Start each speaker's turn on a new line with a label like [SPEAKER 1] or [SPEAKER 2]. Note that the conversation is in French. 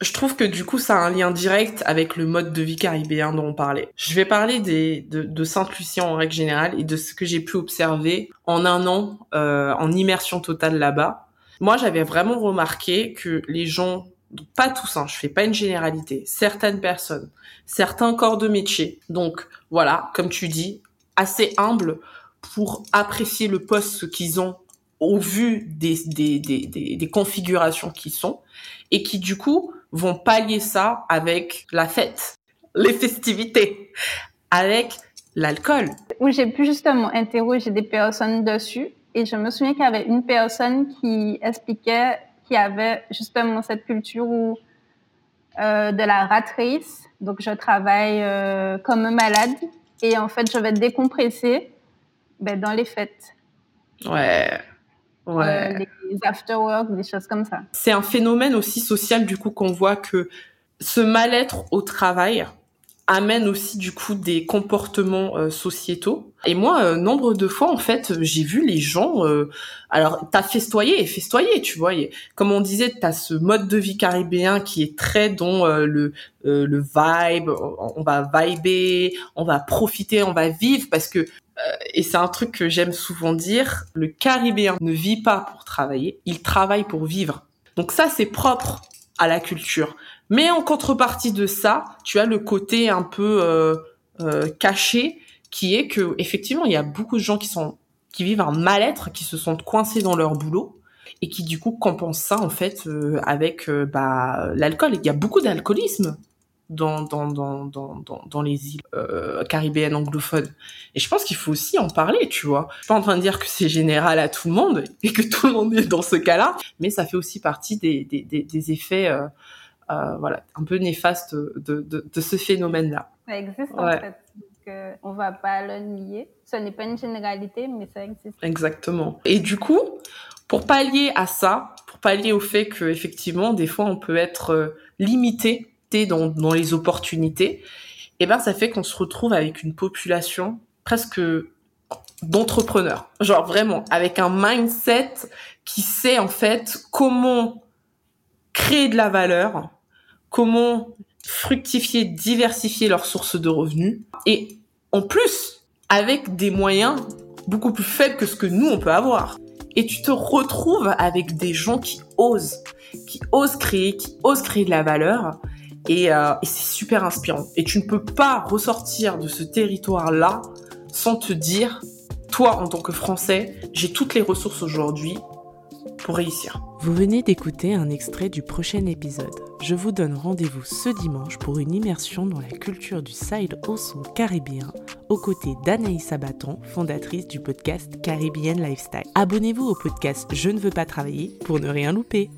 [SPEAKER 1] Je trouve que du coup, ça a un lien direct avec le mode de vie caribéen dont on parlait. Je vais parler des, de, de Sainte-Lucie en règle générale et de ce que j'ai pu observer en un an euh, en immersion totale là-bas. Moi, j'avais vraiment remarqué que les gens, pas tous, hein, je fais pas une généralité, certaines personnes, certains corps de métier, donc voilà, comme tu dis, assez humbles pour apprécier le poste qu'ils ont au vu des, des, des, des, configurations qui sont et qui du coup vont pallier ça avec la fête, les festivités, avec l'alcool.
[SPEAKER 2] Où j'ai pu justement interroger des personnes dessus et je me souviens qu'il y avait une personne qui expliquait qu'il y avait justement cette culture où euh, de la rat race. Donc je travaille euh, comme malade et en fait je vais décompresser ben, dans les fêtes.
[SPEAKER 1] Ouais. Ouais.
[SPEAKER 2] Euh, les after-work, des choses comme ça.
[SPEAKER 1] C'est un phénomène aussi social du coup qu'on voit que ce mal-être au travail amène aussi du coup des comportements euh, sociétaux. Et moi, euh, nombre de fois en fait, j'ai vu les gens. Euh, alors, t'as festoyé et festoyé, tu vois. comme on disait, t'as ce mode de vie caribéen qui est très dans le le vibe. On va vibrer, on va profiter, on va vivre parce que et c'est un truc que j'aime souvent dire, le Caribéen ne vit pas pour travailler, il travaille pour vivre. Donc ça, c'est propre à la culture. Mais en contrepartie de ça, tu as le côté un peu euh, euh, caché, qui est que effectivement, il y a beaucoup de gens qui sont qui vivent un mal-être, qui se sentent coincés dans leur boulot et qui du coup compensent ça en fait euh, avec bah, l'alcool. Il y a beaucoup d'alcoolisme dans, dans, dans, dans, dans, les îles euh, caribéennes anglophones. Et je pense qu'il faut aussi en parler, tu vois. Je suis pas en train de dire que c'est général à tout le monde et que tout le monde est dans ce cas-là, mais ça fait aussi partie des, des, des, des effets euh, euh, voilà, un peu néfastes de, de, de ce phénomène-là.
[SPEAKER 2] Ça existe en fait. Donc, euh, on va pas le nier. Ce n'est pas une généralité, mais ça existe.
[SPEAKER 1] Exactement. Et du coup, pour pallier à ça, pour pallier au fait que effectivement, des fois, on peut être euh, dans les opportunités, et eh ben ça fait qu'on se retrouve avec une population presque d'entrepreneurs. Genre vraiment avec un mindset qui sait en fait comment créer de la valeur, comment fructifier, diversifier leurs sources de revenus et en plus avec des moyens beaucoup plus faibles que ce que nous on peut avoir. Et tu te retrouves avec des gens qui osent, qui osent créer, qui osent créer de la valeur euh, et, c'est super inspirant. Et tu ne peux pas ressortir de ce territoire-là sans te dire, toi en tant que Français, j'ai toutes les ressources aujourd'hui pour réussir.
[SPEAKER 3] Vous venez d'écouter un extrait du prochain épisode. Je vous donne rendez-vous ce dimanche pour une immersion dans la culture du side hustle caribéen aux côtés d'Anaïs Abaton, fondatrice du podcast Caribbean Lifestyle. Abonnez-vous au podcast Je ne veux pas travailler pour ne rien louper.